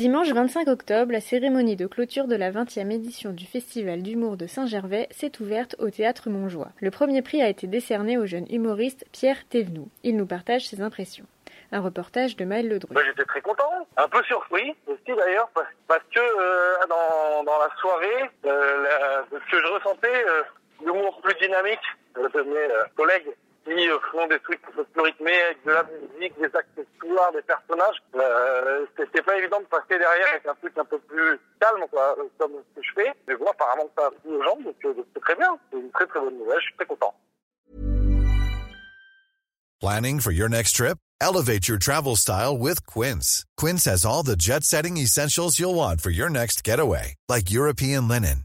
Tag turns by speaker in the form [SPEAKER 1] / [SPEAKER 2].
[SPEAKER 1] Dimanche 25 octobre, la cérémonie de clôture de la 20e édition du Festival d'humour de Saint-Gervais s'est ouverte au Théâtre Montjoie. Le premier prix a été décerné au jeune humoriste Pierre Thévenoud. Il nous partage ses impressions. Un reportage de Maël Ledru.
[SPEAKER 2] Bah, J'étais très content, un peu surpris aussi d'ailleurs, parce, que euh, dans, dans la soirée, euh, ce que je ressentais, euh, l'humour plus dynamique de mes collègues qui font des trucs plus rythmés avec de la musique, des des personnages. Euh, C'était pas évident de passer derrière avec un truc un peu plus calme, quoi, comme ce que je fais. Mais bon, apparemment ça a plu aux gens, donc euh, c'est très bien. C'est une très très bonne nouvelle, je suis très content.
[SPEAKER 3] Planning for your next trip? Elevate your travel style with Quince. Quince has all the jet setting essentials you'll want for your next getaway, like European linen,